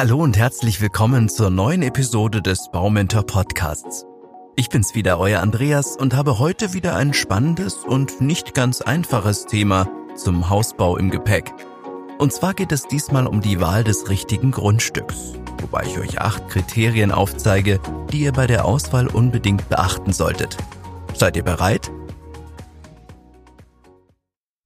Hallo und herzlich willkommen zur neuen Episode des Baumentor Podcasts. Ich bin's wieder, euer Andreas, und habe heute wieder ein spannendes und nicht ganz einfaches Thema zum Hausbau im Gepäck. Und zwar geht es diesmal um die Wahl des richtigen Grundstücks, wobei ich euch acht Kriterien aufzeige, die ihr bei der Auswahl unbedingt beachten solltet. Seid ihr bereit?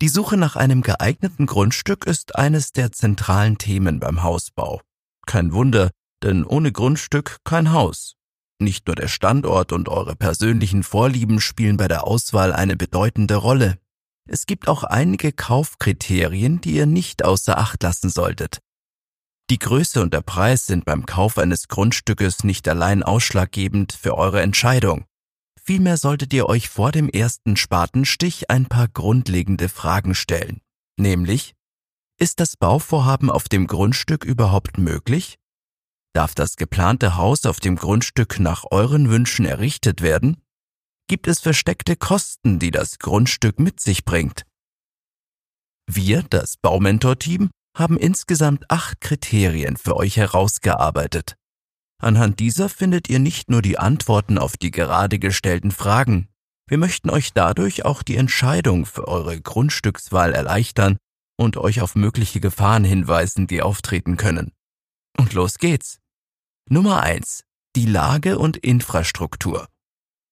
Die Suche nach einem geeigneten Grundstück ist eines der zentralen Themen beim Hausbau. Kein Wunder, denn ohne Grundstück kein Haus. Nicht nur der Standort und eure persönlichen Vorlieben spielen bei der Auswahl eine bedeutende Rolle. Es gibt auch einige Kaufkriterien, die ihr nicht außer Acht lassen solltet. Die Größe und der Preis sind beim Kauf eines Grundstückes nicht allein ausschlaggebend für eure Entscheidung. Vielmehr solltet ihr euch vor dem ersten Spatenstich ein paar grundlegende Fragen stellen. Nämlich, ist das Bauvorhaben auf dem Grundstück überhaupt möglich? Darf das geplante Haus auf dem Grundstück nach euren Wünschen errichtet werden? Gibt es versteckte Kosten, die das Grundstück mit sich bringt? Wir, das Baumentor-Team, haben insgesamt acht Kriterien für euch herausgearbeitet. Anhand dieser findet ihr nicht nur die Antworten auf die gerade gestellten Fragen, wir möchten euch dadurch auch die Entscheidung für eure Grundstückswahl erleichtern und euch auf mögliche Gefahren hinweisen, die auftreten können. Und los geht's. Nummer eins: Die Lage und Infrastruktur.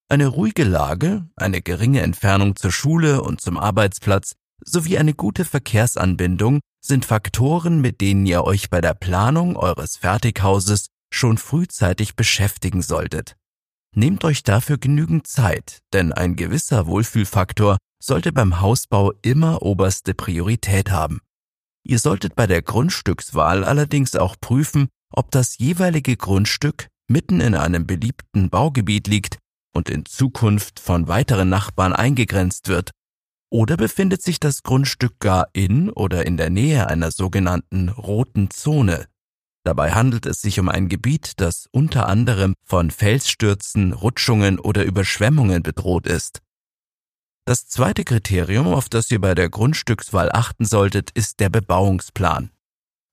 Eine ruhige Lage, eine geringe Entfernung zur Schule und zum Arbeitsplatz sowie eine gute Verkehrsanbindung sind Faktoren, mit denen ihr euch bei der Planung eures Fertighauses schon frühzeitig beschäftigen solltet. Nehmt euch dafür genügend Zeit, denn ein gewisser Wohlfühlfaktor sollte beim Hausbau immer oberste Priorität haben. Ihr solltet bei der Grundstückswahl allerdings auch prüfen, ob das jeweilige Grundstück mitten in einem beliebten Baugebiet liegt und in Zukunft von weiteren Nachbarn eingegrenzt wird, oder befindet sich das Grundstück gar in oder in der Nähe einer sogenannten roten Zone. Dabei handelt es sich um ein Gebiet, das unter anderem von Felsstürzen, Rutschungen oder Überschwemmungen bedroht ist. Das zweite Kriterium, auf das ihr bei der Grundstückswahl achten solltet, ist der Bebauungsplan.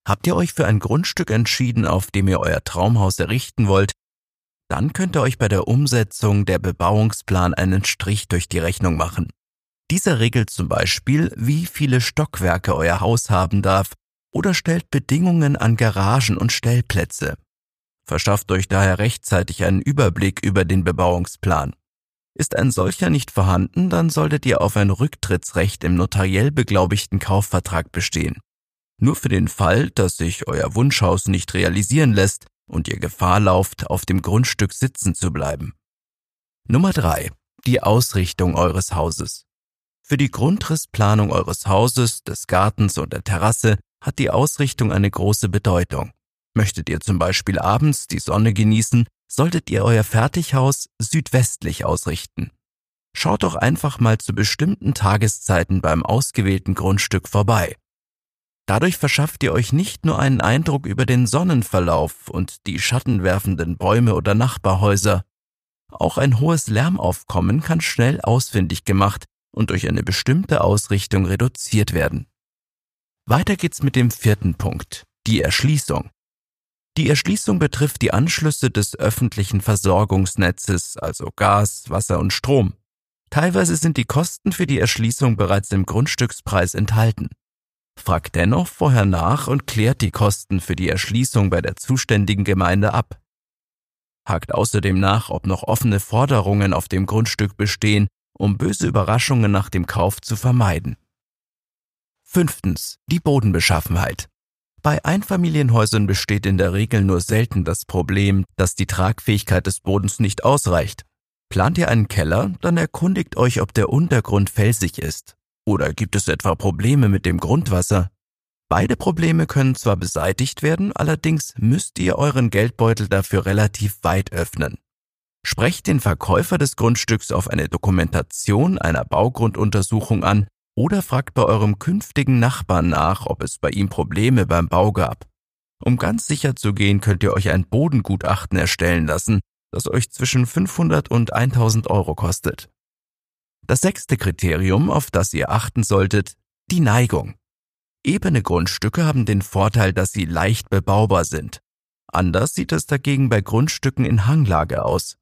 Habt ihr euch für ein Grundstück entschieden, auf dem ihr euer Traumhaus errichten wollt, dann könnt ihr euch bei der Umsetzung der Bebauungsplan einen Strich durch die Rechnung machen. Dieser regelt zum Beispiel, wie viele Stockwerke euer Haus haben darf oder stellt Bedingungen an Garagen und Stellplätze. Verschafft euch daher rechtzeitig einen Überblick über den Bebauungsplan. Ist ein solcher nicht vorhanden, dann solltet ihr auf ein Rücktrittsrecht im notariell beglaubigten Kaufvertrag bestehen. Nur für den Fall, dass sich euer Wunschhaus nicht realisieren lässt und ihr Gefahr lauft, auf dem Grundstück sitzen zu bleiben. Nummer drei: Die Ausrichtung eures Hauses. Für die Grundrissplanung eures Hauses, des Gartens und der Terrasse hat die Ausrichtung eine große Bedeutung. Möchtet ihr zum Beispiel abends die Sonne genießen, solltet ihr euer Fertighaus südwestlich ausrichten. Schaut doch einfach mal zu bestimmten Tageszeiten beim ausgewählten Grundstück vorbei. Dadurch verschafft ihr euch nicht nur einen Eindruck über den Sonnenverlauf und die schattenwerfenden Bäume oder Nachbarhäuser. Auch ein hohes Lärmaufkommen kann schnell ausfindig gemacht und durch eine bestimmte Ausrichtung reduziert werden. Weiter geht's mit dem vierten Punkt, die Erschließung. Die Erschließung betrifft die Anschlüsse des öffentlichen Versorgungsnetzes, also Gas, Wasser und Strom. Teilweise sind die Kosten für die Erschließung bereits im Grundstückspreis enthalten. Fragt dennoch vorher nach und klärt die Kosten für die Erschließung bei der zuständigen Gemeinde ab. Hakt außerdem nach, ob noch offene Forderungen auf dem Grundstück bestehen, um böse Überraschungen nach dem Kauf zu vermeiden. Fünftens. Die Bodenbeschaffenheit. Bei Einfamilienhäusern besteht in der Regel nur selten das Problem, dass die Tragfähigkeit des Bodens nicht ausreicht. Plant ihr einen Keller, dann erkundigt euch, ob der Untergrund felsig ist. Oder gibt es etwa Probleme mit dem Grundwasser? Beide Probleme können zwar beseitigt werden, allerdings müsst ihr euren Geldbeutel dafür relativ weit öffnen. Sprecht den Verkäufer des Grundstücks auf eine Dokumentation einer Baugrunduntersuchung an, oder fragt bei eurem künftigen Nachbarn nach, ob es bei ihm Probleme beim Bau gab. Um ganz sicher zu gehen, könnt ihr euch ein Bodengutachten erstellen lassen, das euch zwischen 500 und 1000 Euro kostet. Das sechste Kriterium, auf das ihr achten solltet, die Neigung. Ebene Grundstücke haben den Vorteil, dass sie leicht bebaubar sind. Anders sieht es dagegen bei Grundstücken in Hanglage aus.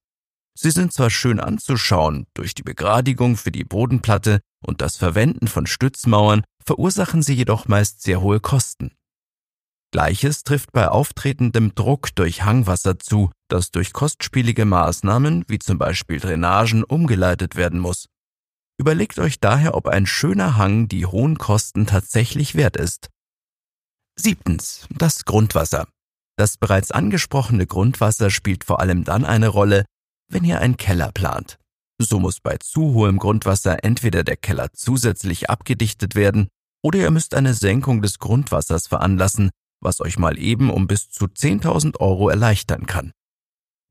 Sie sind zwar schön anzuschauen, durch die Begradigung für die Bodenplatte und das Verwenden von Stützmauern verursachen sie jedoch meist sehr hohe Kosten. Gleiches trifft bei auftretendem Druck durch Hangwasser zu, das durch kostspielige Maßnahmen wie zum Beispiel Drainagen umgeleitet werden muss. Überlegt euch daher, ob ein schöner Hang die hohen Kosten tatsächlich wert ist. Siebtens. Das Grundwasser. Das bereits angesprochene Grundwasser spielt vor allem dann eine Rolle, wenn ihr einen Keller plant. So muss bei zu hohem Grundwasser entweder der Keller zusätzlich abgedichtet werden oder ihr müsst eine Senkung des Grundwassers veranlassen, was euch mal eben um bis zu 10.000 Euro erleichtern kann.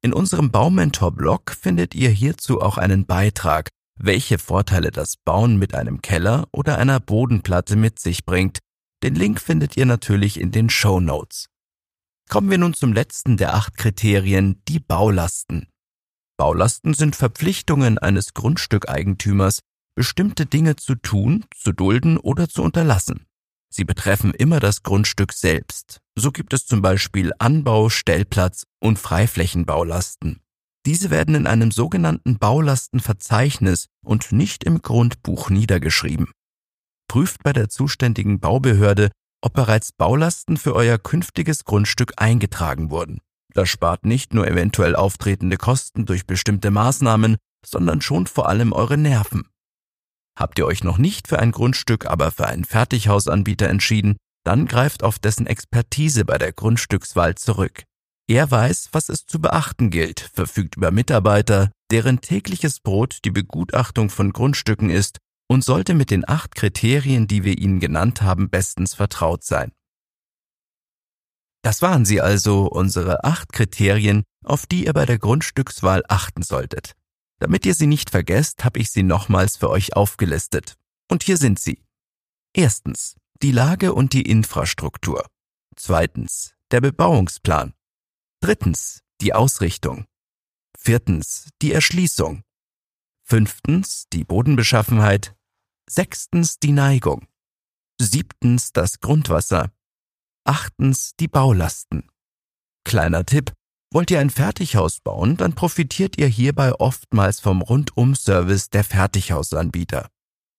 In unserem Baumentor-Blog findet ihr hierzu auch einen Beitrag, welche Vorteile das Bauen mit einem Keller oder einer Bodenplatte mit sich bringt. Den Link findet ihr natürlich in den Show Notes. Kommen wir nun zum letzten der acht Kriterien, die Baulasten. Baulasten sind Verpflichtungen eines Grundstückeigentümers, bestimmte Dinge zu tun, zu dulden oder zu unterlassen. Sie betreffen immer das Grundstück selbst. So gibt es zum Beispiel Anbau, Stellplatz und Freiflächenbaulasten. Diese werden in einem sogenannten Baulastenverzeichnis und nicht im Grundbuch niedergeschrieben. Prüft bei der zuständigen Baubehörde, ob bereits Baulasten für euer künftiges Grundstück eingetragen wurden. Das spart nicht nur eventuell auftretende Kosten durch bestimmte Maßnahmen, sondern schont vor allem eure Nerven. Habt ihr euch noch nicht für ein Grundstück, aber für einen Fertighausanbieter entschieden, dann greift auf dessen Expertise bei der Grundstückswahl zurück. Er weiß, was es zu beachten gilt, verfügt über Mitarbeiter, deren tägliches Brot die Begutachtung von Grundstücken ist und sollte mit den acht Kriterien, die wir Ihnen genannt haben, bestens vertraut sein. Das waren sie also, unsere acht Kriterien, auf die ihr bei der Grundstückswahl achten solltet. Damit ihr sie nicht vergesst, habe ich sie nochmals für euch aufgelistet. Und hier sind sie. Erstens, die Lage und die Infrastruktur. Zweitens, der Bebauungsplan. Drittens, die Ausrichtung. Viertens, die Erschließung. Fünftens, die Bodenbeschaffenheit. Sechstens, die Neigung. Siebtens, das Grundwasser. Achtens die Baulasten. Kleiner Tipp, wollt ihr ein Fertighaus bauen, dann profitiert ihr hierbei oftmals vom Rundum-Service der Fertighausanbieter.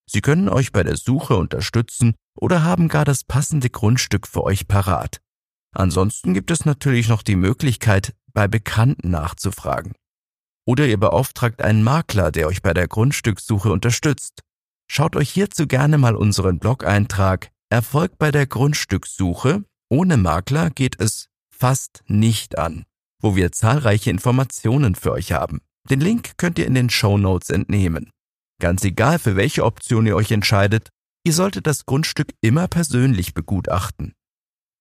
Sie können euch bei der Suche unterstützen oder haben gar das passende Grundstück für euch parat. Ansonsten gibt es natürlich noch die Möglichkeit, bei Bekannten nachzufragen. Oder ihr beauftragt einen Makler, der euch bei der Grundstückssuche unterstützt. Schaut euch hierzu gerne mal unseren Blog-Eintrag Erfolg bei der Grundstückssuche ohne Makler geht es fast nicht an, wo wir zahlreiche Informationen für euch haben. Den Link könnt ihr in den Show Notes entnehmen. Ganz egal, für welche Option ihr euch entscheidet, ihr solltet das Grundstück immer persönlich begutachten.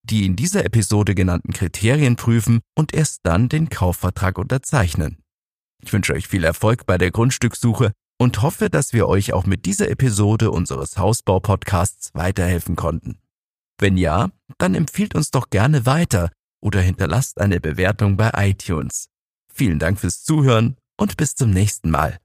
Die in dieser Episode genannten Kriterien prüfen und erst dann den Kaufvertrag unterzeichnen. Ich wünsche euch viel Erfolg bei der Grundstückssuche und hoffe, dass wir euch auch mit dieser Episode unseres Hausbau-Podcasts weiterhelfen konnten. Wenn ja, dann empfiehlt uns doch gerne weiter oder hinterlasst eine Bewertung bei iTunes. Vielen Dank fürs Zuhören und bis zum nächsten Mal.